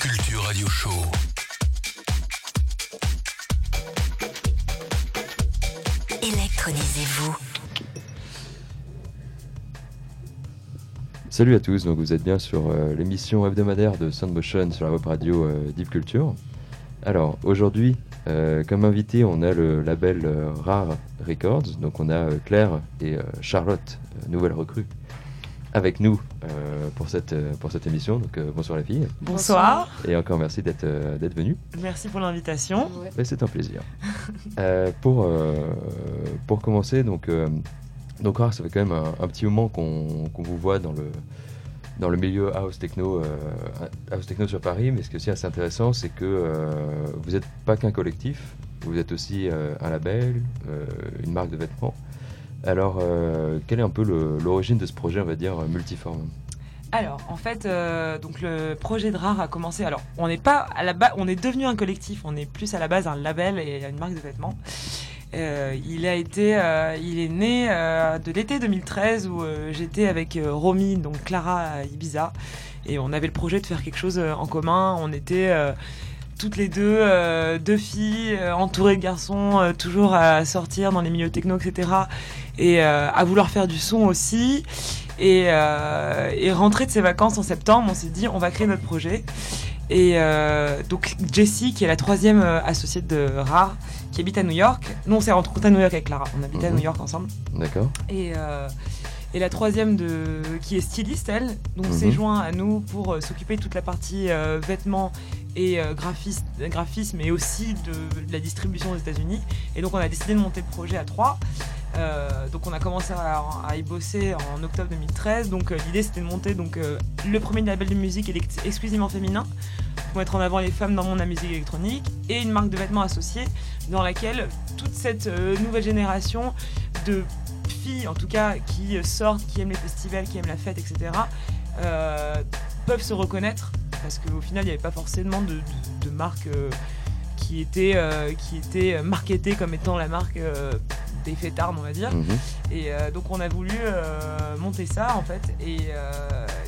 Culture Radio Show. Électronisez-vous. Salut à tous, donc vous êtes bien sur euh, l'émission hebdomadaire de Soundmotion sur la web radio euh, Deep Culture. Alors aujourd'hui, euh, comme invité, on a le label euh, Rare Records, donc on a euh, Claire et euh, Charlotte, euh, nouvelles recrues, avec nous euh, pour, cette, euh, pour cette émission. Donc euh, bonsoir les filles, Bonsoir. et encore merci d'être euh, d'être venues. Merci pour l'invitation. C'est un plaisir. Euh, pour, euh, pour commencer, donc, euh, donc Rare, ça fait quand même un, un petit moment qu'on qu'on vous voit dans le, dans le milieu house techno, euh, house techno sur Paris, mais ce qui est aussi assez intéressant, c'est que euh, vous n'êtes pas qu'un collectif, vous êtes aussi euh, un label, euh, une marque de vêtements. Alors, euh, quelle est un peu l'origine de ce projet, on va dire, multiforme Alors, en fait, euh, donc le projet de Rare a commencé. Alors, on n'est pas à la base, on est devenu un collectif. On est plus à la base un label et une marque de vêtements. Euh, il a été, euh, il est né euh, de l'été 2013 où euh, j'étais avec euh, Romy, donc Clara Ibiza, et on avait le projet de faire quelque chose euh, en commun. On était euh, toutes les deux, euh, deux filles euh, entourées de garçons, euh, toujours à sortir dans les milieux techno, etc. Et à vouloir faire du son aussi. Et, et rentrée de ses vacances en septembre, on s'est dit on va créer notre projet. Et donc Jessie, qui est la troisième associée de Rare, qui habite à New York. Nous, on s'est rencontrés à New York avec Clara. On habitait à Mhm. New York ensemble. D'accord Et, et la troisième, de, qui est styliste, elle, donc Mhm. s'est joint à nous pour euh, s'occuper de toute la partie euh, vêtements et euh, graphis- graphisme, et aussi de, de la distribution aux États-Unis. Et donc, on a décidé de monter le projet à trois. Euh, donc on a commencé à, à y bosser en octobre 2013. Donc euh, l'idée c'était de monter donc euh, le premier label de musique exclusivement féminin pour mettre en avant les femmes dans le monde de la musique électronique et une marque de vêtements associée dans laquelle toute cette nouvelle génération de filles en tout cas qui sortent, qui aiment les festivals, qui aiment la fête, etc. euh, peuvent se reconnaître parce qu'au final il n'y avait pas forcément de, de, de marque euh, qui était euh, qui était marketée comme étant la marque des fêtards on va dire Mhm. et donc on a voulu monter ça en fait et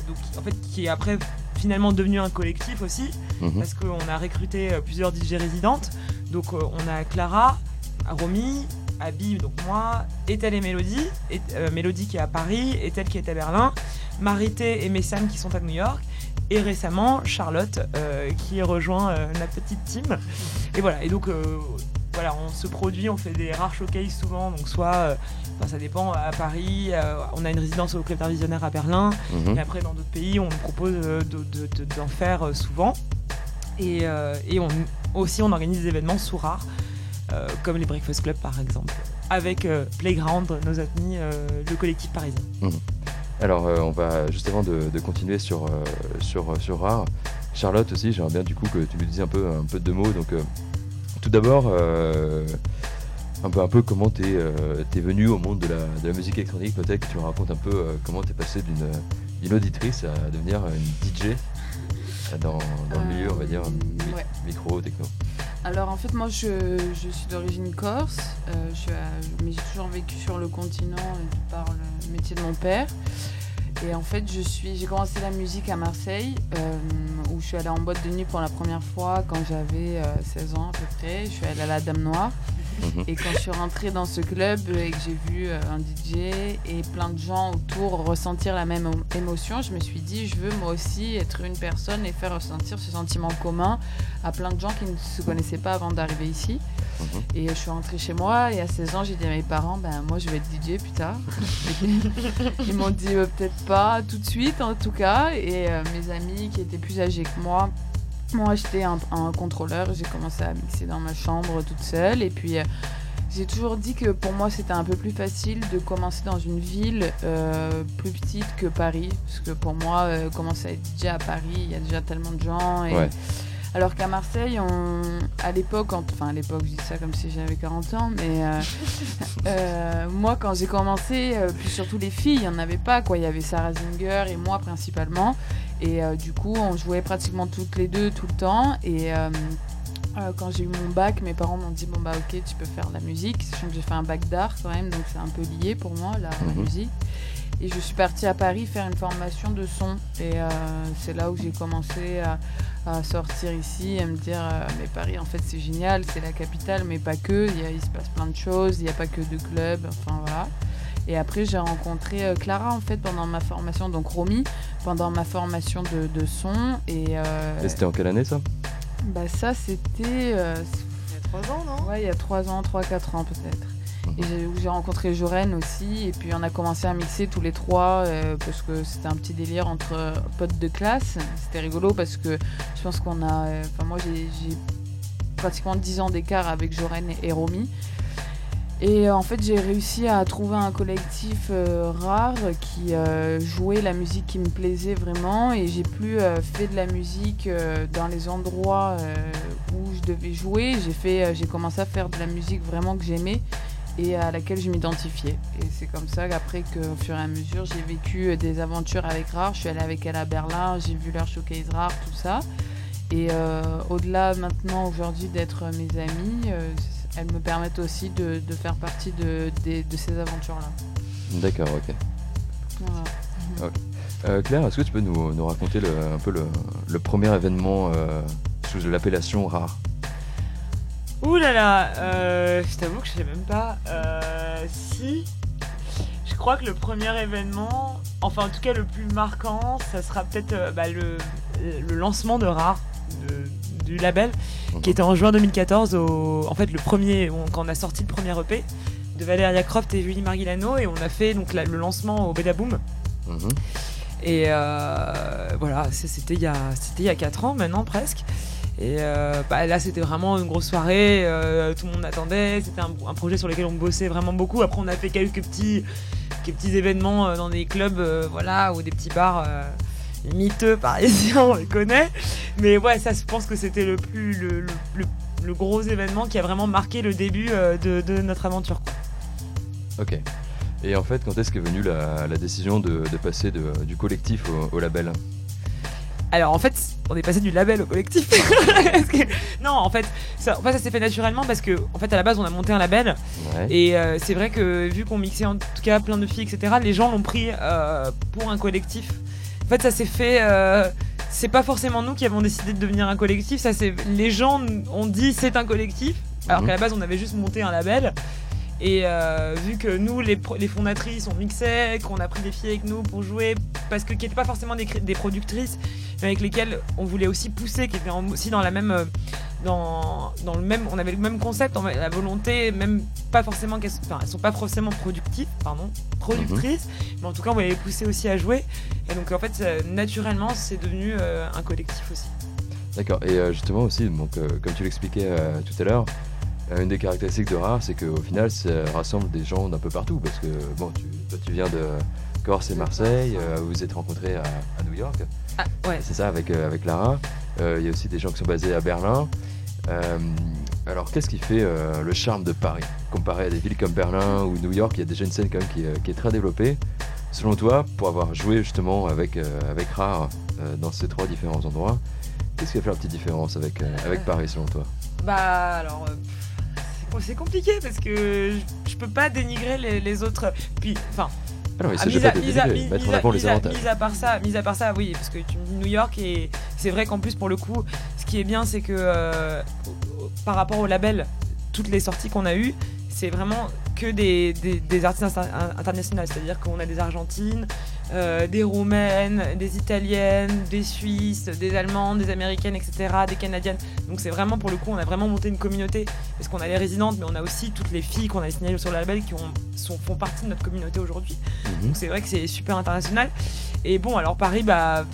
donc en fait qui est après finalement devenu un collectif aussi Mhm. parce qu'on a recruté plusieurs DJ résidentes donc on a Clara Romy Habib donc moi Ethel et Mélodie et, euh, Mélodie qui est à Paris Ethel qui est à Berlin Marité et Messam qui sont à New York et récemment Charlotte euh, qui rejoint euh, la petite team et voilà et donc euh, voilà, on se produit, on fait des rares showcases souvent, donc soit, enfin, ça dépend, à Paris, on a une résidence au Club Visionnaire à Berlin, Mhm. et après dans d'autres pays, on nous propose euh, de- de- de- d'en faire souvent. Et, et on, aussi, on organise des événements sous rares, euh, comme les Breakfast Club par exemple, avec euh, Playground, nos amis, euh, le collectif parisien. Alors, euh, on va juste avant de, continuer sur, sur, sur Rare. Charlotte aussi, j'aimerais bien du coup que tu nous dises un peu, un peu de mots. Donc, tout d'abord, un, peu, un peu comment t'es euh, venu au monde de la, de la musique électronique. Peut-être que tu me racontes un peu euh, comment t'es passé d'une auditrice à devenir une DJ dans, dans le milieu, on va dire, ouais. micro, techno. Alors en fait moi je, je suis d'origine corse, euh, je suis à- mais j'ai toujours vécu sur le continent euh, par le métier de mon père. Et en fait je suis, j'ai commencé la musique à Marseille euh, où je suis allée en boîte de nuit pour la première fois quand j'avais euh, 16 ans à peu près. Je suis allée à la Dame Noire. Et quand je suis rentrée dans ce club et que j'ai vu euh, un DJ et plein de gens autour ressentir la même émo- émotion, je me suis dit, je veux moi aussi être une personne et faire ressentir ce sentiment commun à plein de gens qui ne se connaissaient pas avant d'arriver ici. Mhm. Et je suis rentrée chez moi et à 16 ans, j'ai dit à mes parents, ben moi je vais être DJ plus tard. Ils m'ont dit euh, peut-être pas tout de suite en tout cas. Et euh, mes amis qui étaient plus âgés que moi m'ont acheté un, un contrôleur. J'ai commencé à mixer dans ma chambre toute seule. Et puis euh, j'ai toujours dit que pour moi c'était un peu plus facile de commencer dans une ville euh, plus petite que Paris. Parce que pour moi, euh, commencer à être DJ à Paris, il y a déjà tellement de gens. Et... Ouais. Alors qu'à Marseille, on... à l'époque, en- enfin à l'époque, je dis ça comme si j'avais 40 ans, mais euh, moi quand j'ai commencé, puis surtout les filles, il n'y en avait pas quoi. Il y avait Sarah Zinger et moi principalement. Et euh, du coup, on jouait pratiquement toutes les deux tout le temps. Et euh, euh, quand j'ai eu mon bac, mes parents m'ont dit bon bah ok, tu peux faire de la musique, sachant que j'ai fait un bac d'art quand même, donc c'est un peu lié pour moi la, la Mhm. musique. Et je suis partie à Paris faire une formation de son. Et c'est là où j'ai commencé à, à, sortir ici et me dire mais Paris en fait c'est génial, c'est la capitale, mais pas que. Il, y a, il se passe plein de choses, il n'y a pas que de clubs, enfin voilà. Et après, j'ai rencontré euh, Clara en fait pendant ma formation, donc Romy, pendant ma formation de, de son. Et, euh, et c'était en quelle année ça? Bah ça, c'était. Euh, il y a 3 ans, non? Ouais, il y a 3 ans, 3-4 ans peut-être. Et j'ai rencontré Joren aussi, et puis on a commencé à mixer tous les trois parce que c'était un petit délire entre potes de classe. C'était rigolo parce que je pense qu'on a. Enfin, moi j'ai pratiquement 10 ans d'écart avec Joren et Romy. Et euh, en fait, j'ai réussi à trouver un collectif euh, rare qui euh, jouait la musique qui me plaisait vraiment. Et j'ai plus fait de la musique dans les endroits où je devais jouer. J'ai fait, j'ai commencé à faire de la musique vraiment que j'aimais et à laquelle je m'identifiais. Et c'est comme ça qu'après, qu'au fur et à mesure, j'ai vécu des aventures avec Rare. Je suis allée avec elle à Berlin, j'ai vu leur showcase Rare, tout ça. Et au-delà maintenant, aujourd'hui, d'être mes amis, elles me permettent aussi de, de faire partie de, de, ces aventures-là. D'accord, ok. Voilà. Euh, Claire, est-ce que tu peux nous, nous raconter le, un peu le, le premier événement euh, sous l'appellation rare? Ouh là là, euh, je t'avoue que je sais même pas. si, je crois que le premier événement, enfin en tout cas le plus marquant, ça sera peut-être bah, le, le, lancement de Rare, du label, qui était en juin 2014, au, en fait le premier, quand on a sorti le premier EP de Valéria Croft et Julie Marguilano, et on a fait donc le lancement au Bedaboom. Mhm. Et euh, voilà, c'était il, y a, il y a 4 ans maintenant presque. Et euh, bah, là, c'était vraiment une grosse soirée. Euh, tout le monde attendait. C'était un, projet sur lequel on bossait vraiment beaucoup. Après, on a fait quelques petits, quelques petits événements dans des clubs, voilà, ou des petits bars miteux parisien, on le connaît. Mais ouais, ça, je pense que c'était le plus le, le, gros événement qui a vraiment marqué le début euh, de, de, notre aventure. Ok. Et en fait, quand est-ce qu'est venue la, la décision de, de passer du collectif au, label alors en fait, on est passé du label au collectif. non, en fait, ça, en fait, ça s'est fait naturellement parce que, en fait, à la base, on a monté un label. Et euh, c'est vrai que vu qu'on mixait en tout cas plein de filles, etc., les gens l'ont pris euh, pour un collectif. En fait, ça s'est fait. Euh, c'est pas forcément nous qui avons décidé de devenir un collectif. Ça, c'est les gens ont dit c'est un collectif, alors mhm. qu'à la base on avait juste monté un label. Et euh, vu que nous, les, les, fondatrices, on mixait, qu'on a pris des filles avec nous pour jouer, parce que qui n'étaient pas forcément des, des, productrices, mais avec lesquelles on voulait aussi pousser, qui étaient aussi dans la même euh, dans, dans, le même, on avait le même concept, la volonté, même pas forcément qu'elles enfin, sont pas forcément productives, pardon, productrices, mhm. mais en tout cas on voulait les pousser aussi à jouer. Et donc en fait, naturellement, c'est devenu euh, un collectif aussi. D'accord. Et euh, justement aussi, donc euh, comme tu l'expliquais tout à l'heure, une des caractéristiques de Rare, c'est qu'au final, ça rassemble des gens d'un peu partout, parce que bon, tu, toi tu viens de Corse et Marseille, vous vous êtes rencontrés à, à New York. Ah, ouais. C'est ça, avec, avec Lara. Il y a aussi des gens qui sont basés à Berlin. Euh, alors, qu'est-ce qui fait euh, le charme de Paris? Comparé à des villes comme Berlin ou New York, il y a déjà une scène quand même qui, euh, est très développée. Selon toi, pour avoir joué justement avec, avec Rare dans ces trois différents endroits, qu'est-ce qui a fait la petite différence avec, avec Paris selon toi? Bah alors, c'est compliqué parce que je, peux pas dénigrer les, les autres. Puis, enfin, ah non, à, mis, à, mettre en avant les avantages. Mis à part ça, mis à part ça, oui, parce que tu me dis New York et c'est vrai qu'en plus pour le coup, ce qui est bien, c'est que euh, par rapport au label, toutes les sorties qu'on a eues, c'est vraiment que des, des, artistes internationaux, c'est-à-dire qu'on a des Argentines, euh, des Roumaines, des Italiennes, des Suisses, des Allemandes, des Américaines, etc., des Canadiennes. Donc c'est vraiment pour le coup, on a vraiment monté une communauté parce qu'on a les résidentes, mais on a aussi toutes les filles qu'on a signées sur le label qui ont, sont, font partie de notre communauté aujourd'hui. Mhm. Donc c'est vrai que c'est super international. Et bon, alors Paris, bah.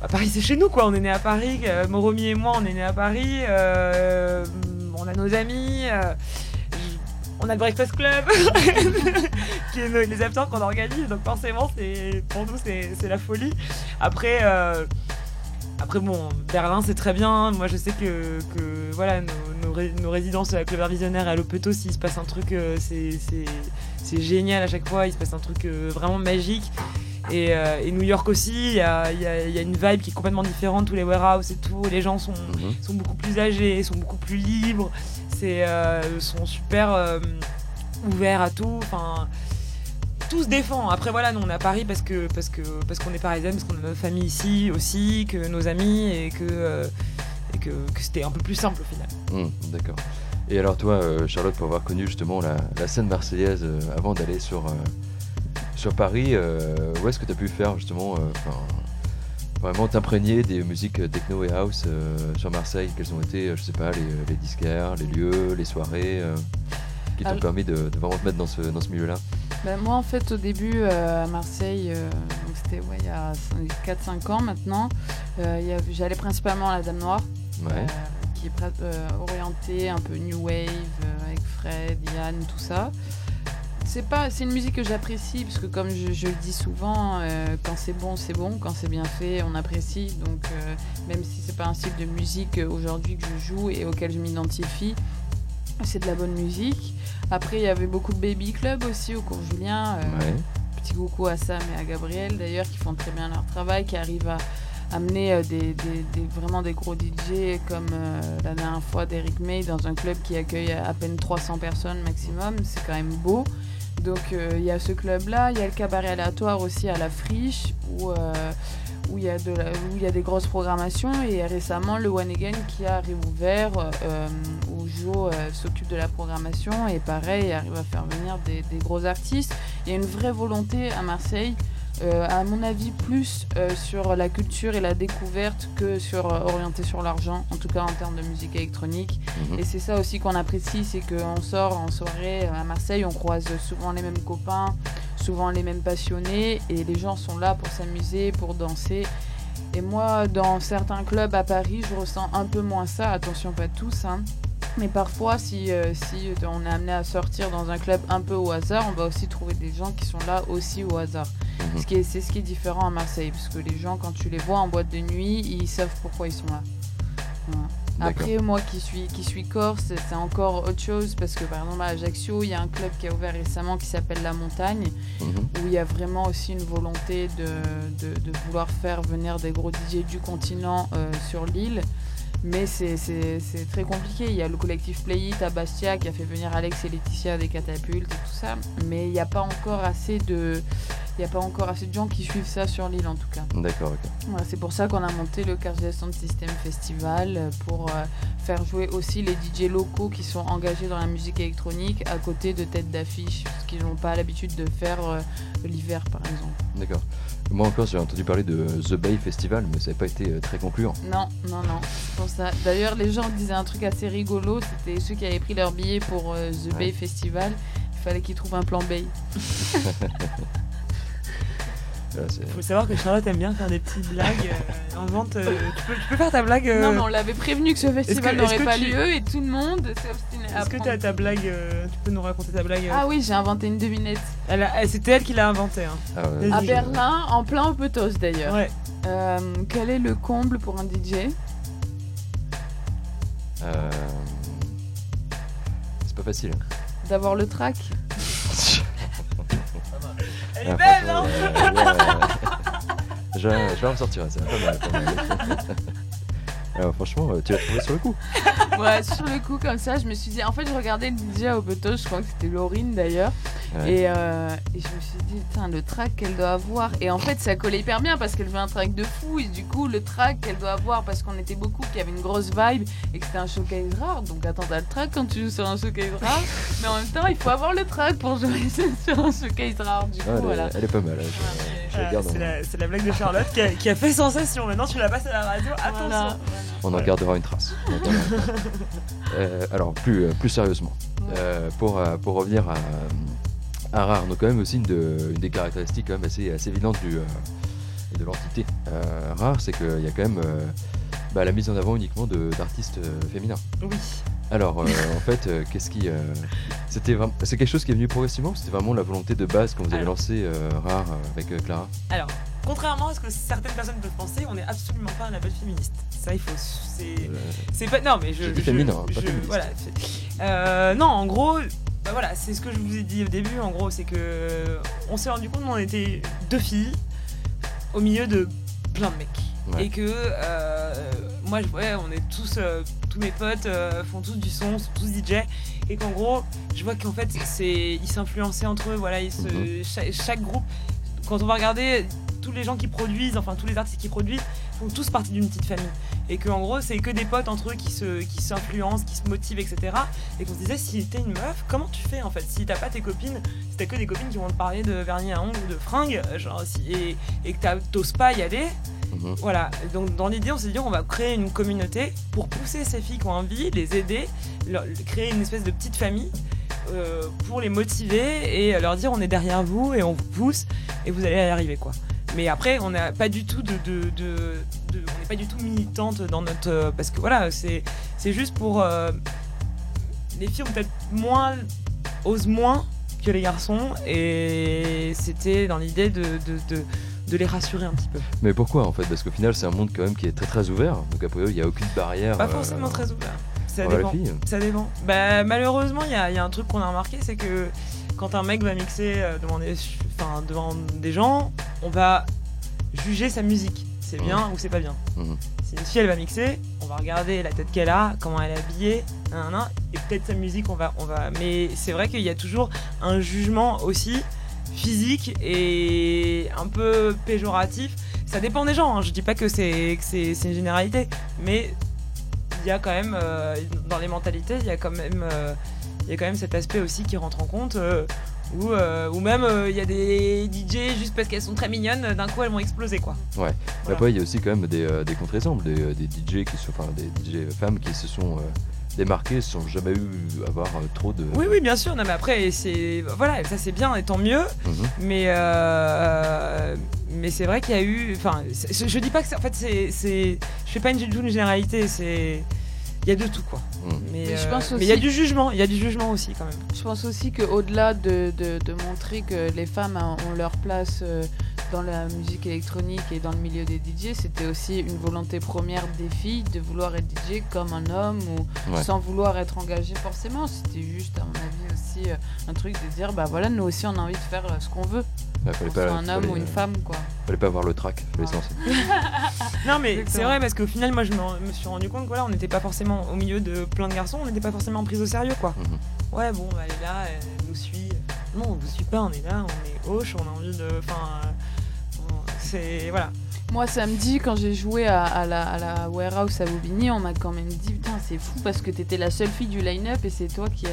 bah Paris, c'est chez nous, quoi. On est né à Paris. Euh, Moromi et moi, on est né à Paris. Euh, on a nos amis on a le Breakfast Club, qui est les absents qu'on organise, donc forcément, c'est, pour nous, c'est, la folie. Après, euh, après bon, Berlin, c'est très bien. Moi, je sais que, voilà, nos, résidences à la Clover Visionnaire et à l'Opeto, s'il se passe un truc, euh, c'est, génial à chaque fois, il se passe un truc euh, vraiment magique. Et, New York aussi, il y a, une vibe qui est complètement différente, tous les warehouses et tout, les gens sont, mhm. sont beaucoup plus âgés, sont beaucoup plus libres c'est euh, sont super euh, ouverts à tout. Enfin, tout se défend. Après voilà, nous on est à Paris parce que parce que parce qu'on est parisienne, parce qu'on a notre famille ici aussi, que nos amis et que euh, que, c'était un peu plus simple au final. Hum, D'accord. Et alors toi, Charlotte, pour avoir connu justement la, scène marseillaise avant d'aller sur, sur Paris, où est-ce que tu as pu faire justement, vraiment t'imprégner des musiques techno et house euh, sur Marseille Quels ont été, euh, je sais pas, les, les disquaires, les lieux, les soirées euh, qui t'ont Alors- permis de, de vraiment te mettre dans ce, dans ce milieu-là? Ben, moi, en fait, au début, euh, à Marseille, euh, c'était ouais, il y a 4-5 ans maintenant, euh, j'allais principalement à la Dame Noire, Ouais. euh, qui est euh, orientée un peu new wave, euh, avec Fred, Yann, tout ça. C'est pas, c'est une musique que j'apprécie parce que comme je, je le dis souvent, euh, quand c'est bon, c'est bon, quand c'est bien fait, on apprécie. Donc euh, même si c'est pas un style de musique euh, aujourd'hui que je joue et auquel je m'identifie, c'est de la bonne musique. Après, il y avait beaucoup de baby club aussi au cours Julien. euh, Ouais. Petit coucou à Sam et à Gabriel d'ailleurs qui font très bien leur travail, qui arrivent à amener des, des- des- vraiment des gros DJ comme euh, la dernière fois d'Eric May dans un club qui accueille à peine 300 personnes maximum. C'est quand même beau. Donc euh, il y a ce club-là, il y a le cabaret aléatoire aussi à la friche où, euh, où il y, y a des grosses programmations et récemment le One Again qui a réouvert euh, où Jo s'occupe de la programmation et pareil arrive à faire venir des, des gros artistes. Il y a une vraie volonté à Marseille, euh, à mon avis plus euh, sur la culture et la découverte que sur euh, orienté sur l'argent, en tout cas en termes de musique électronique. Mhm. Et c'est ça aussi qu'on apprécie, c'est qu'on sort en soirée à Marseille, on croise souvent les mêmes copains, souvent les mêmes passionnés, et les gens sont là pour s'amuser, pour danser. Et moi, dans certains clubs à Paris, je ressens un peu moins ça, attention pas tous, hein. Mais parfois, si, euh, si on est amené à sortir dans un club un peu au hasard, on va aussi trouver des gens qui sont là aussi au hasard. Mhm. C'est ce qui est différent à Marseille, parce que les gens, quand tu les vois en boîte de nuit, ils savent pourquoi ils sont là. Voilà. Après, moi qui suis, qui suis corse, c'est encore autre chose, parce que par exemple à Ajaccio, il y a un club qui a ouvert récemment qui s'appelle La Montagne, Mhm. où il y a vraiment aussi une volonté de, de, de vouloir faire venir des gros DJ du continent euh, sur l'île. Mais c'est très compliqué. Il y a le collectif Play It à Bastia qui a fait venir Alex et Laetitia des catapultes et tout ça. Mais il n'y a pas encore assez de. Il n'y a pas encore assez de gens qui suivent ça sur l'île en tout cas. D'accord, ok. Voilà, c'est pour ça qu'on a monté le Cardiac Sound System Festival euh, pour euh, faire jouer aussi les DJ locaux qui sont engagés dans la musique électronique à côté de têtes d'affiche, ce qu'ils n'ont pas l'habitude de faire euh, l'hiver par exemple. D'accord. Moi encore, j'ai entendu parler de The Bay Festival, mais ça n'a pas été euh, très concluant. Non, non, non, c'est pour ça. D'ailleurs, les gens disaient un truc assez rigolo, c'était ceux qui avaient pris leur billet pour euh, The Ouais. Bay Festival, il fallait qu'ils trouvent un plan Bay. Il faut savoir que Charlotte aime bien faire des petites blagues. euh, euh, tu, peux, tu peux faire ta blague. euh, Non, mais on l'avait prévenu que ce festival est-ce n'aurait pas tu- lieu et tout le monde s'est obstiné à Est-ce que tu prendre- as ta blague euh, Tu peux nous raconter ta blague euh, Ah oui, j'ai inventé une devinette. elle a- elle- C'était elle qui l'a inventée. Hein. Ah, ouais. À je- Berlin, en plein Opetos d'ailleurs. Ouais. Euh, quel est le comble pour un DJ Euh, C'est pas facile. D'avoir le track Elle est Ah, belle, hein euh, ouais. je, je vais en sortir, ça pas mal. Pas mal. Alors, franchement, euh, tu l'as trouvé sur le coup. Ouais, sur le coup, comme ça, je me suis dit. En fait, je regardais à Opetos, je crois que c'était Laurine d'ailleurs. Ouais. Et, euh, et je me suis dit, putain, le track qu'elle doit avoir. Et en fait, ça collait hyper bien parce qu'elle veut un track de fou. Et du coup, le track qu'elle doit avoir, parce qu'on était beaucoup, qu'il y avait une grosse vibe et que c'était un showcase rare. Donc, attends, t'as le track quand tu joues sur un showcase rare. mais en même temps, il faut avoir le track pour jouer sur un showcase rare. Du coup, Ah, elle, est- voilà. elle est pas mal. hein, Je, C'est la, blague de Charlotte qui a, qui a fait sensation. Maintenant, tu la passes à la radio. Attention. Voilà. On en gardera une trace. Euh, alors, plus, euh, plus sérieusement, euh, pour, pour revenir à, à Rare, donc quand même aussi une, de- une des caractéristiques quand même assez, assez évidentes du, de l'entité Rare, c'est qu'il y a quand même bah, la mise en avant uniquement d'artistes féminins. Oui. Alors, euh, en fait, euh, qu'est-ce qui. euh, c'était C'est quelque chose qui est venu progressivement ou C'était vraiment la volonté de base quand vous avez Alors. lancé Rare avec Clara? Alors, contrairement à ce que certaines personnes peuvent penser, on n'est absolument pas un label féministe. Ça, il faut. C'est. Euh, C'est pas. Non, mais je. Je- féminin, pas je-. Voilà. Euh, non, en gros. Bah voilà, c'est ce que je vous ai dit au début. En gros, c'est que on s'est rendu compte qu'on était deux filles au milieu de plein de mecs. Ouais. Et que euh, moi, je- ouais, on est tous, euh, tous mes potes euh, font tous du son, sont tous DJ, et qu'en gros, je vois qu'en fait, c'est, ils s'influençaient entre eux, voilà, ils se, Mhm. chaque, chaque groupe, quand on va regarder, tous les gens qui produisent, enfin tous les artistes qui produisent, font tous partie d'une petite famille. Et qu'en gros, c'est que des potes entre eux qui se, qui s'influencent, qui se motivent, etc. Et qu'on se disait, si t'es une meuf, comment tu fais en fait? Si t'as pas tes copines, si t'as que des copines qui vont te parler de vernis à ongles ou de fringues, genre, si, et, et que t'oses pas y aller, Mhm. voilà, donc dans l'idée, on s'est dit on va créer une communauté pour pousser ces filles qui ont envie, les aider, leur- créer une espèce de petite famille euh, pour les motiver et leur dire on est derrière vous et on vous pousse et vous allez y arriver quoi. Mais après, on n'a pas du tout de, de- de- de- on n'est pas du tout militante dans notre euh, parce que voilà, c'est c'est juste pour euh, les filles ont peut-être moins osent moins que les garçons et c'était dans l'idée de, de, les rassurer un petit peu. Mais pourquoi en fait? Parce qu'au final, c'est un monde quand même qui est très très ouvert. Donc après, il n'y a aucune barrière. Pas euh, forcément très ouvert. Ça dépend. Ça dépend. Bah, malheureusement, il y a, il y a un truc qu'on a remarqué, c'est que quand un mec va mixer euh, devant des, enfin, devant des gens, on va juger sa musique. C'est bien ou c'est pas bien. Mhm. Si une fille elle va mixer, on va regarder la tête qu'elle a, comment elle est habillée, nan, nan, nan, et peut-être sa musique, on va, on va. Mais c'est vrai qu'il y a toujours un jugement aussi physique et un peu péjoratif. Ça dépend des gens. hein. Je dis pas que c'est que c'est c'est une généralité, mais il y a quand même euh, dans les mentalités, il y a quand même euh, il y a quand même cet aspect aussi qui rentre en compte. euh, ou, euh, ou même euh, il y a des DJ juste parce qu'elles sont très mignonnes, d'un coup elles vont exploser quoi. Ouais. Voilà. Après, il y a aussi quand même des, euh, des contre-exemples, des, euh, des DJ qui sont, enfin des DJ femmes qui se sont euh, démarquées, sans jamais eu avoir euh, trop de. Oui oui bien sûr, non mais après c'est voilà ça c'est bien et tant mieux, Mhm. mais euh, mais c'est vrai qu'il y a eu, enfin je dis pas que c'est- en fait c'est je fais pas une, une généralité, c'est il y a de tout quoi. Mais Mais je euh, pense mais il y a aussi- du jugement, il y a du jugement aussi quand même. Je pense aussi qu'au-delà de, de, de montrer que les femmes ont ont leur place euh, dans la musique électronique et dans le milieu des DJ, c'était aussi une volonté première des filles de vouloir être DJ comme un homme ou Ouais. sans vouloir être engagée forcément. C'était juste, à mon avis, aussi euh, un truc de dire bah voilà, nous aussi on a envie de faire euh, ce qu'on veut, Ouais, fallait qu'on pas, soit un homme fallait, ou une euh, femme quoi. Fallait pas avoir le track, fallait lancer. Non mais c'est vrai parce qu'au final moi je me, me suis rendu compte que voilà, on n'était pas forcément au milieu de plein de garçons, on n'était pas forcément pris au sérieux quoi. Mhm. Ouais bon elle est là, elle nous suit. Non on vous suit pas, on est là, on est hoche, on a envie de. Enfin. euh, c'est. Voilà. Moi, samedi, quand j'ai joué à, à la, à la warehouse à Bobigny, on m'a quand même dit Putain, c'est fou parce que t'étais la seule fille du line-up et c'est toi qui a,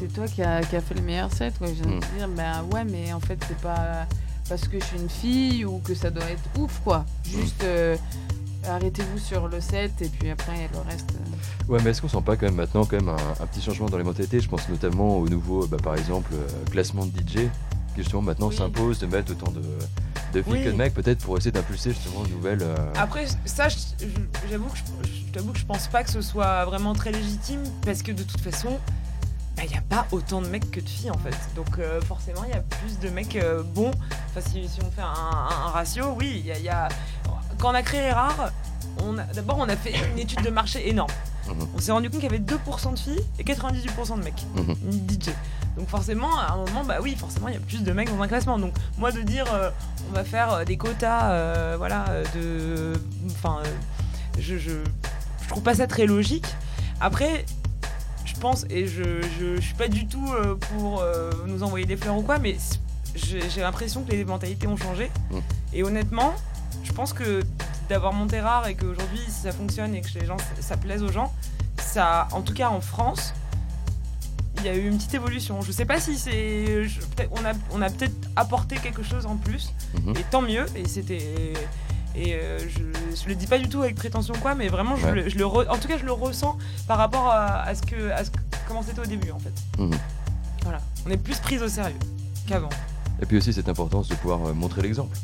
c'est toi qui a, qui a fait le meilleur set. Quoi. Je viens de Mm. me dire Bah ouais, mais en fait, c'est pas parce que je suis une fille ou que ça doit être ouf, quoi. Juste euh, arrêtez-vous sur le set et puis après, le reste. euh. Ouais, mais est-ce qu'on sent pas quand même maintenant quand même un, un petit changement dans les mentalités? Je pense notamment au nouveau, bah, par exemple, euh, classement de DJ qui justement maintenant Oui. s'impose de mettre autant de, de filles Oui. que de mecs, peut-être pour essayer d'impulser justement une nouvelle. euh, Après, ça, j'avoue que je, t'avoue que je pense pas que ce soit vraiment très légitime parce que de toute façon, il n'y a pas autant de mecs que de filles en fait. Donc euh, forcément, il y a plus de mecs euh, bons. Enfin, si, si on fait un, un- un ratio, oui, il y a, il y a- Quand on a créé Rare, d'abord on a fait une étude de marché énorme. Mhm. On s'est rendu compte qu'il y avait 2% de filles et 98% de mecs. Mhm. DJ. Donc forcément, à un moment, bah oui, forcément, il y a plus de mecs dans un classement. Donc moi, de dire, euh, on va faire euh, des quotas, euh, voilà, de, enfin, je, je, je trouve pas ça très logique. Après, je pense, et je, je, suis pas du tout pour nous envoyer des fleurs ou quoi, mais j'ai l'impression que les mentalités ont changé. Mm. Et honnêtement, je pense que d'avoir monté rare et qu'aujourd'hui ça fonctionne et que les gens ça plaise aux gens, ça, en tout cas en France, il y a eu une petite évolution. Je sais pas si c'est, on a, on a peut-être apporté quelque chose en plus, mhm. et tant mieux. Et c'était, et euh, je, je le dis pas du tout avec prétention quoi, mais vraiment, je, Ouais. le, je le re- en tout cas, je le ressens par rapport à, à ce que, à ce comment c'était au début en fait. Mhm. Voilà, on est plus prise au sérieux qu'avant. Et puis aussi cette importance de pouvoir euh, montrer l'exemple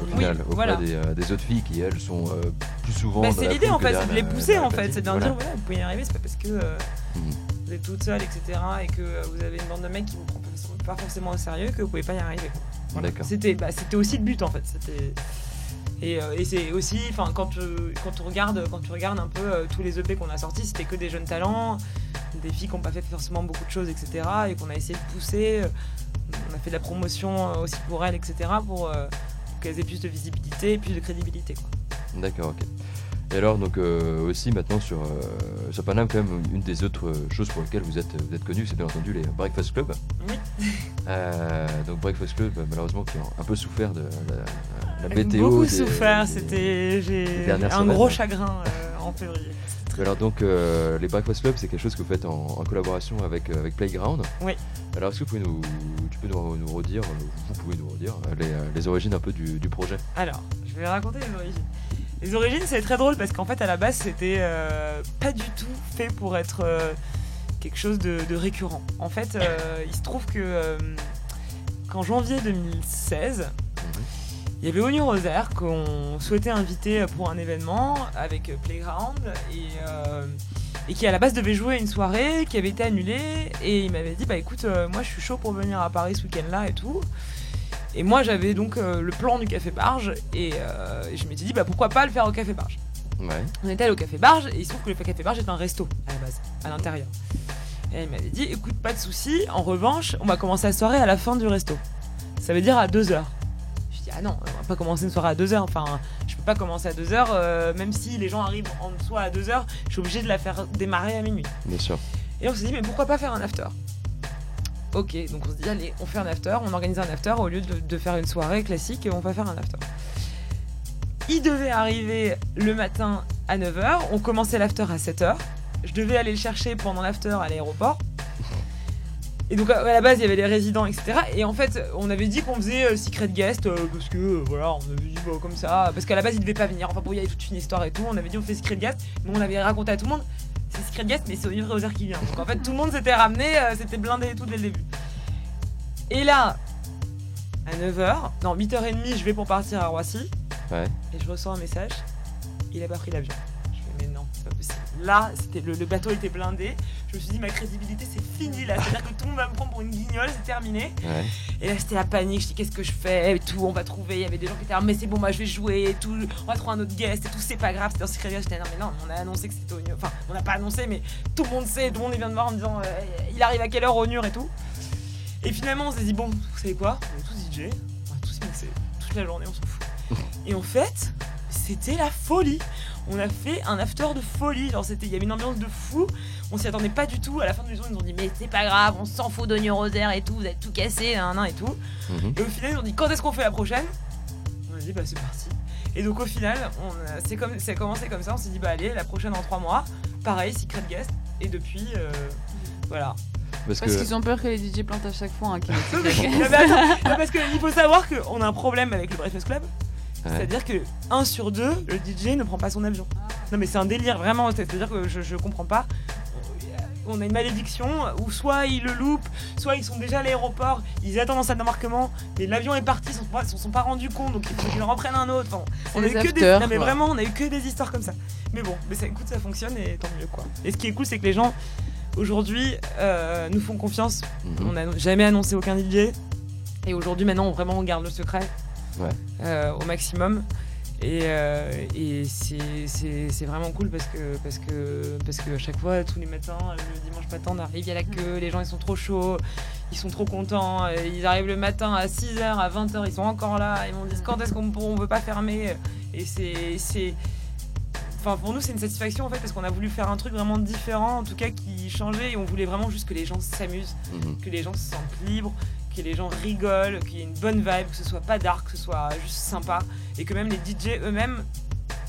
au Oui, final auprès voilà. des, euh, des autres filles qui elles sont euh, plus souvent. Bah, c'est l'idée en fait, c'est de les pousser en fait, c'est de leur Voilà. dire voilà, vous pouvez y arriver, c'est pas parce que euh, vous êtes toute seule, etc. et que euh, vous avez une bande de mecs qui vous prennent pas forcément au sérieux que vous pouvez pas y arriver. Voilà. C'était bah, c'était aussi le but en fait. Et, euh, et c'est aussi, enfin quand euh, quand tu regardes quand tu regardes un peu euh, tous les EP qu'on a sortis, c'était que des jeunes talents, des filles qui n'ont pas fait forcément beaucoup de choses, etc. Et qu'on a essayé de pousser. On a fait de la promotion euh, aussi pour elles, etc. Pour, euh, pour qu'elles aient plus de visibilité et plus de crédibilité. D'accord, ok. Et alors, donc, euh, aussi maintenant sur, euh, sur Paname, quand même, une des autres choses pour lesquelles vous êtes, vous êtes connu, c'est bien entendu les Breakfast Club. Oui. Euh, donc, Breakfast Club, malheureusement, qui ont un peu souffert de la, la météo. Beaucoup des- souffert, c'était un semaines, gros chagrin euh, en février. Alors donc euh, les Breakfast Club c'est quelque chose que vous faites en, en collaboration avec, euh, avec Playground. Oui. Alors est-ce que vous pouvez nous, tu peux nous, nous redire, euh, vous pouvez nous redire euh, les, euh, les origines un peu du, du projet? Alors, je vais raconter les origines. Les origines, c'est très drôle parce qu'en fait, à la base, c'était euh, pas du tout fait pour être euh, quelque chose de, récurrent. En fait, euh, il se trouve que qu'en janvier 2016, il y avait Onu Rosaire qu'on souhaitait inviter pour un événement avec Playground et, qui à la base devait jouer une soirée qui avait été annulée et il m'avait dit bah écoute moi je suis chaud pour venir à Paris ce week-end là et tout et moi j'avais donc euh, le plan du Café Barge et, euh, et je m'étais dit bah pourquoi pas le faire au Café Barge? Ouais. on était allé au Café Barge et il se trouve que le Café Barge est un resto à la base, à l'intérieur. Et il m'avait dit écoute, pas de souci, en revanche, on va commencer la soirée à la fin du resto. Ça veut dire à 2h. Je dis ah non, on va pas commencer une soirée à 2h. Enfin, je peux pas commencer à 2h, même si les gens arrivent en soi à 2h, je suis obligée de la faire démarrer à minuit. Bien sûr. Et on s'est dit, mais pourquoi pas faire un after? Ok, donc on se dit, allez, on fait un after, on organise un after au lieu de, faire une soirée classique, on va faire un after. Il devait arriver le matin à 9h, on commençait l'after à 7h. Je devais aller le chercher pendant l'after à l'aéroport. Et donc à la base il y avait les résidents etc. Et en fait on avait dit qu'on faisait euh, secret guest euh, parce que euh, voilà on avait dit bah, comme ça parce qu'à la base il devait pas venir. Enfin bon il y avait toute une histoire et tout. On avait dit on fait secret guest. Mais on avait raconté à tout le monde c'est secret guest mais c'est Olivier Roser qui vient. Donc en fait tout le monde s'était ramené, euh, c'était blindé et tout dès le début. Et là à 9h, non 8h30 je vais pour partir à Roissy Ouais. et je reçois un message. Il a pas pris l'avion. Là, c'était le, le bateau était blindé. Je me suis dit ma crédibilité c'est fini là. C'est-à-dire que tout le monde va me prendre pour une guignole, c'est terminé. Ouais. Et là c'était la panique. Je dis qu'est-ce que je fais et tout. On va trouver. Il y avait des gens qui étaient là mais c'est bon moi je vais jouer et tout. On va trouver un autre guest et tout. C'est pas grave. C'était un secret. J'étais non mais non. On a annoncé que c'était au. Enfin on n'a pas annoncé mais tout le monde sait. Tout le monde vient de voir en me disant euh, il arrive à quelle heure au Nur et tout. Et finalement on s'est dit bon vous savez quoi? On est tous DJ. On va tous mixer toute la journée on s'en fout. Et en fait, c'était la folie. On a fait un after de folie. Genre, c'était, il y avait une ambiance de fou. On s'y attendait pas du tout. À la fin du jour, ils nous ont dit mais c'est pas grave, on s'en fout d'Oignon Rosaire et tout, vous êtes tout cassé, nan, nan, et tout. Mhm. Et au final, ils ont dit quand est-ce qu'on fait la prochaine? On a dit bah c'est parti. Et donc au final, on a- c'est comme, ça a commencé comme ça. On s'est dit bah allez, la prochaine en trois mois. Pareil, secret guest. Et depuis, euh, voilà. Parce Parce que qu'ils ont peur que les DJ plantent à chaque fois. Hein, qu'ils Non, mettent mais- des non, mais attends, non, parce qu'il faut savoir qu'on a un problème avec le Breakfast Club. C'est-à-dire que 1 sur 2, le DJ ne prend pas son avion. Non mais c'est un délire, vraiment. C'est-à-dire que je, je comprends pas. On a une malédiction où soit ils le loupent, soit ils sont déjà à l'aéroport, ils attendent en salle d'embarquement, mais l'avion est parti, ils sont ils s'en sont pas rendus compte, donc il faut qu'ils en reprennent un autre. Enfin, on a eu que des, non, mais vraiment, on a eu que des histoires comme ça. Mais bon, mais ça, écoute, ça fonctionne et tant mieux quoi. Et ce qui est cool, c'est que les gens aujourd'hui euh, nous font confiance. Mhm. On n'a jamais annoncé aucun DJ. Et aujourd'hui, maintenant, on, vraiment, on garde le secret Ouais. euh, au maximum. Et, euh, et c'est- vraiment cool parce que, parce, que, parce que à chaque fois, tous les matins, le dimanche matin, on arrive, il y a la queue, les gens ils sont trop chauds, ils sont trop contents. euh, Ils arrivent le matin à 6h, à 20h, ils sont encore là. Ils m'ont dit quand est-ce qu'on ne veut pas fermer? Et c'est. c'est- Enfin, pour nous, c'est une satisfaction en fait parce qu'on a voulu faire un truc vraiment différent, en tout cas qui changeait et on voulait vraiment juste que les gens s'amusent Mhm. que les gens se sentent libres, que les gens rigolent, qu'il y ait une bonne vibe, que ce soit pas dark, que ce soit juste sympa, et que même les DJ eux-mêmes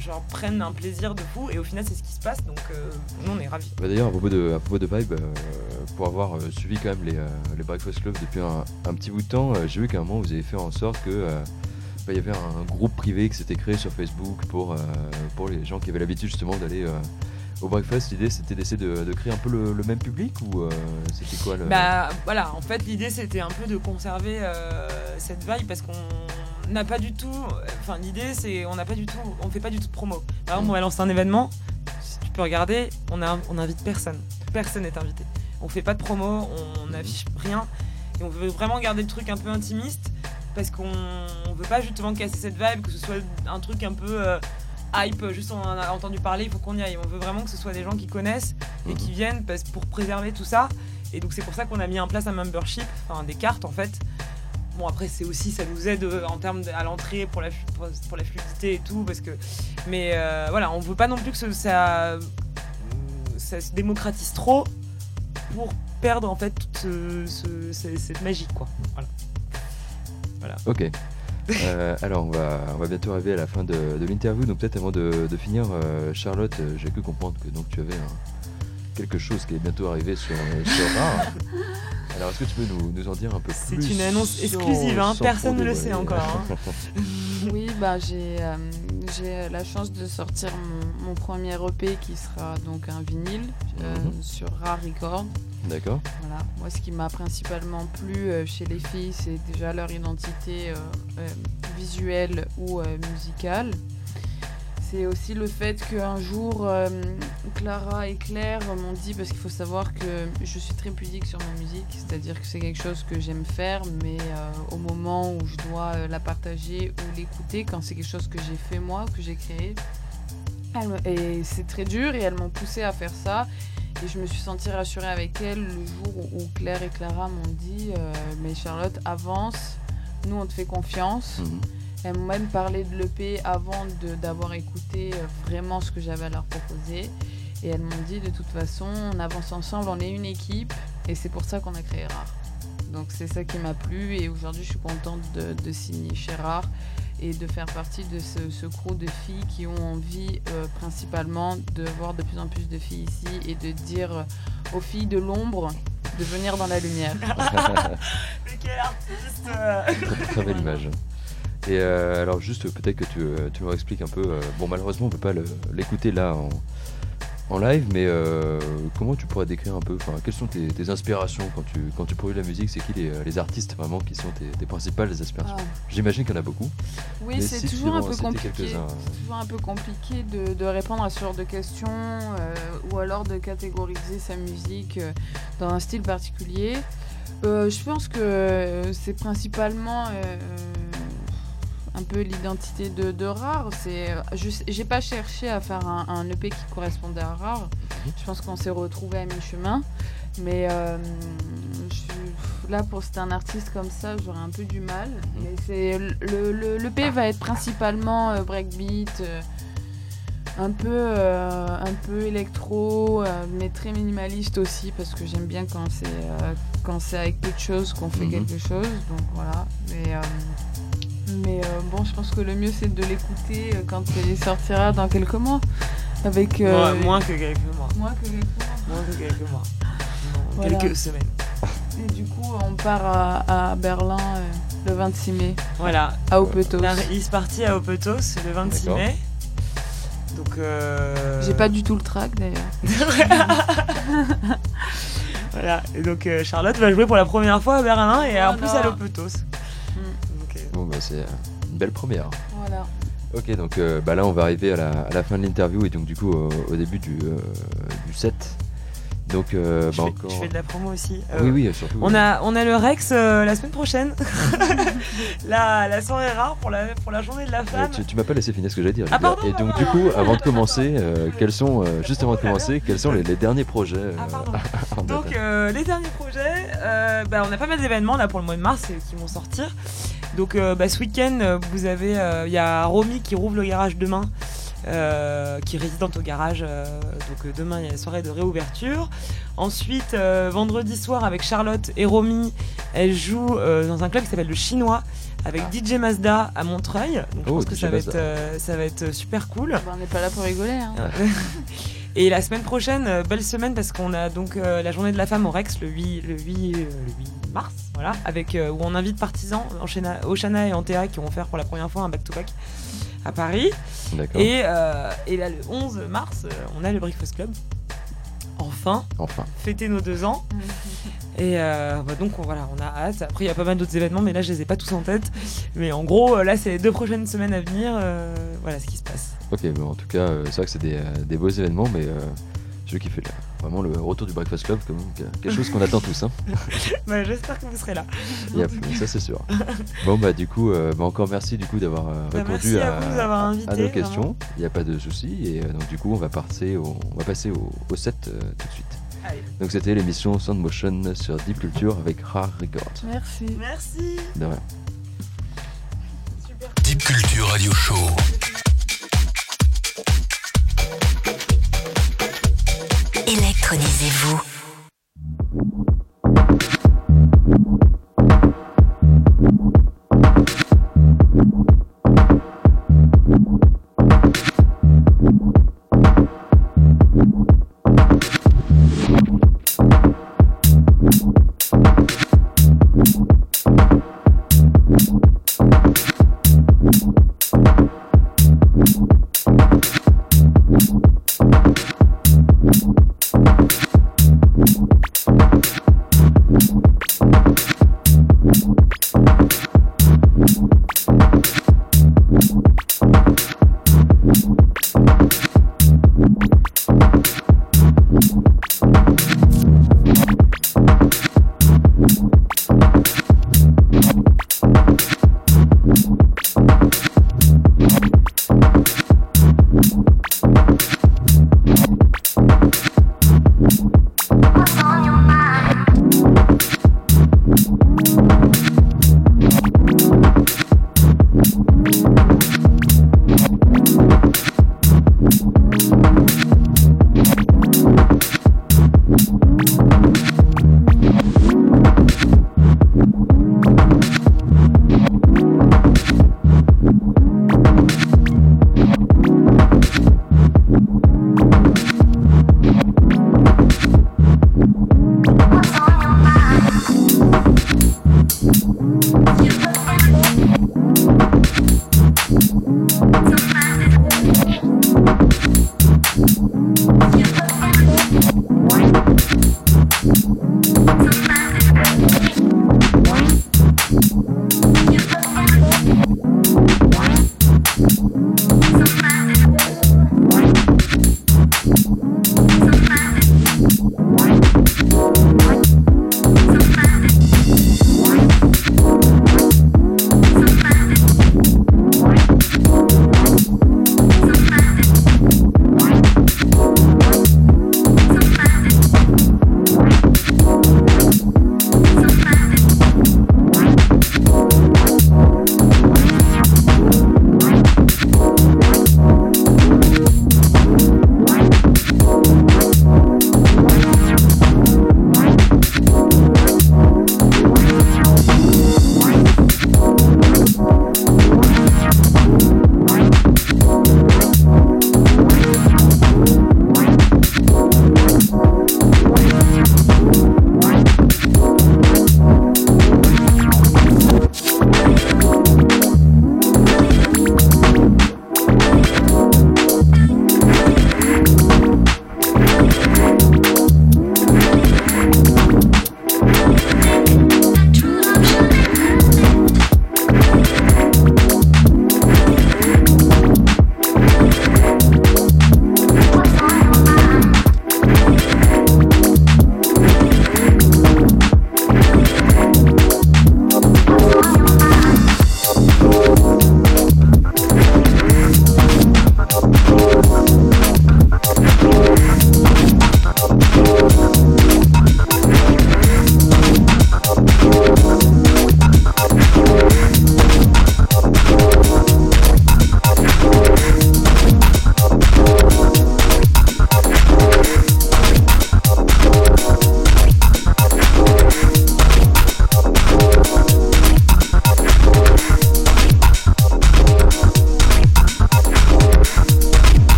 genre prennent un plaisir de fou, et au final c'est ce qui se passe, donc euh, nous on est ravis. Bah, D'ailleurs, à propos de, Vibe, euh, pour avoir euh, suivi quand même les, Breakfast Club depuis un, petit bout de temps, j'ai vu qu'à un moment vous avez fait en sorte que bah, il y avait un groupe privé qui s'était créé sur Facebook pour, pour les gens qui avaient l'habitude justement d'aller au breakfast. L'idée c'était d'essayer de, de créer un peu le, le même public ou euh, c'était quoi le... Bah voilà, en fait l'idée c'était un peu de conserver euh, cette vibe parce qu'on n'a pas du tout, enfin l'idée c'est on n'a pas du tout, on fait pas du tout de promo. Par exemple on va lancer un événement, si tu peux regarder, on, a, on invite personne, personne n'est invité. On fait pas de promo, on n'affiche rien et on veut vraiment garder le truc un peu intimiste parce qu'on on veut pas justement casser cette vibe, que ce soit un truc un peu euh, hype, juste on en a entendu parler, il faut qu'on y aille. On veut vraiment que ce soit des gens qui connaissent et qui Mhm. viennent parce, pour préserver tout ça. Et donc c'est pour ça qu'on a mis en place un membership, enfin des cartes en fait. bon après c'est aussi ça nous aide euh, en termes de- à l'entrée pour la, pour, pour la fluidité et tout parce que mais euh, voilà on veut pas non plus que ce- ça ça se démocratise trop pour perdre en fait toute ce- ce- ce- cette magie quoi. Voilà. Ok. Euh, alors, on va, on va bientôt arriver à la fin de, de l'interview. Donc, peut-être avant de, de finir, euh, Charlotte, euh, j'ai cru comprendre que donc, tu avais un- quelque chose qui est bientôt arrivé sur, sur Rare. Alors, est-ce que tu peux nous, nous en dire un peu C'est plus une annonce sans- exclusive, hein, sans personne trop ne le sait dévoiler encore, hein. Oui, bah, j'ai euh, j'ai la chance de sortir mon, mon premier EP qui sera donc un vinyle euh, Mhm. sur Rare Record. D'accord. Voilà. Moi, ce qui m'a principalement plu euh, chez les filles, c'est déjà leur identité euh, euh, visuelle ou musicale. C'est aussi le fait qu'un jour, Clara et Claire m'ont dit, parce qu'il faut savoir que je suis très pudique sur ma musique, c'est-à-dire que c'est quelque chose que j'aime faire, mais au moment où je dois la partager ou l'écouter, quand c'est quelque chose que j'ai fait moi, que j'ai créé, et c'est très dur et elles m'ont poussé à faire ça. Et je me suis sentie rassurée avec elles le jour où Claire et Clara m'ont dit euh, Mais Charlotte, avance, nous on te fait confiance. Mhm. Elles m'ont même parlé de l'EP avant d'avoir écouté euh, vraiment ce que j'avais à leur proposer. Et elles m'ont dit de toute façon, on avance ensemble, on est une équipe. Et c'est pour ça qu'on a créé Rare. Donc c'est ça qui m'a plu. Et aujourd'hui, je suis contente de, de signer chez Rare et de faire partie de ce, ce crew de filles qui ont envie euh, principalement de voir de plus en plus de filles ici et de dire euh, aux filles de l'ombre de venir dans la lumière. Mais quel artiste euh. Très, très belle image. Et euh, alors, juste peut-être que tu, tu leur expliques un peu. euh, bon, malheureusement, on peut pas l'écouter là en, en live, mais euh, comment tu pourrais décrire un peu enfin, Quelles sont tes, tes inspirations quand tu, quand tu produis de la musique? C'est qui les, les artistes vraiment qui sont tes, tes principales inspirations? Ah. J'imagine qu'il y en a beaucoup. Oui, c'est si toujours un peu compliqué. toujours un peu compliqué de, de répondre à ce genre de questions euh, ou alors de catégoriser sa musique euh, dans un style particulier. Euh, je pense que euh, c'est principalement euh, un peu l'identité de, de Rare. C'est, j'ai pas cherché à faire un, un EP qui correspondait à Rare. Je pense qu'on s'est retrouvés à mi-chemin. Mais euh, je- là, pour c'était un artiste comme ça, j'aurais un peu du mal. Mais c'est le, le, l'EP va être principalement euh, breakbeat, euh, un peu un peu électro, mais très minimaliste aussi parce que j'aime bien quand c'est quand c'est avec peu de choses qu'on fait Mhm. quelque chose. Donc voilà. Mais mais euh, bon, je pense que le mieux c'est de l'écouter euh, quand il sortira dans quelques mois. Avec euh, Moins- moins que quelques mois. moins que quelques mois. Moins que quelques mois. Non, Voilà. Quelques semaines. Et du coup, on part à, à Berlin euh, le 26 mai, Voilà. à Opetos. Là, il se partit à Opetos le 26 D'accord. mai. Donc. euh, J'ai pas du tout le track d'ailleurs. Voilà. Et donc euh, Charlotte va jouer pour la première fois à Berlin et en plus à l'Opetos. Bah, c'est euh, une belle première. Voilà. Ok, donc euh, bah là, on va arriver à la, à la fin de l'interview et donc, du coup, au, au début du, euh, du set. Donc, euh, je, bah, fais, encore. je fais de la promo aussi. Euh, Oui, oui, surtout. On a, on a le Rex euh, la semaine prochaine. la, la soirée rare pour la, pour la journée de la femme. tu, tu m'as pas laissé finir ce que j'allais dire. Ah, pardon, et donc pardon. du coup, avant de commencer, euh, quels sont juste avant de commencer, quels sont les, les derniers projets Ah, pardon. Donc les derniers projets, bah, on a pas mal d'événements là pour le mois de mars qui vont sortir. Donc bah, ce week-end, vous avez, il y a Romy qui rouvre le garage demain, euh, qui est résidente au garage. euh, donc euh, demain il y a la soirée de réouverture. Ensuite euh, vendredi soir avec Charlotte et Romy, elle joue euh, dans un club qui s'appelle le Chinois avec DJ Mazda à Montreuil. Donc je Oh, pense que DJ ça va, Mazda. être, euh, ça va être super cool. Bah, on n'est pas là pour rigoler. Hein. Et la semaine prochaine, euh, belle semaine parce qu'on a donc euh, la journée de la femme au Rex le 8, le 8, euh, le 8 mars, voilà, avec euh, où on invite partisans, Oshana, et Antea qui vont faire pour la première fois un back-to-back à Paris. D'accord. Et, euh, et là, le 11 mars, euh, on a le Breakfast Club. Enfin, Enfin. fêter nos deux ans. Et euh, bah, donc on- voilà, on a hâte. Après, il y a pas mal d'autres événements, mais là, je les ai pas tous en tête. Mais en gros, là, c'est les deux prochaines semaines à venir. euh, voilà ce qui se passe. Ok, bon, en tout cas, euh, c'est vrai que c'est des, des beaux événements, mais euh, je kiffe le- vraiment le retour du Breakfast Club, comme quelque chose qu'on attend tous. Hein. Bah, J'espère que vous serez là. Yep, ça c'est sûr. Bon bah du coup, euh, bah, encore merci du coup d'avoir euh, Bah, répondu à avoir nos questions. Il n'y a pas de souci et euh, donc du coup on va passer au, on va passer au, au set euh, tout de suite. Allez. Donc c'était l'émission Sound Motion sur Deep Culture avec Rare Records. Merci. Merci. De rien. Deep Culture Radio Show. Électronisez-vous.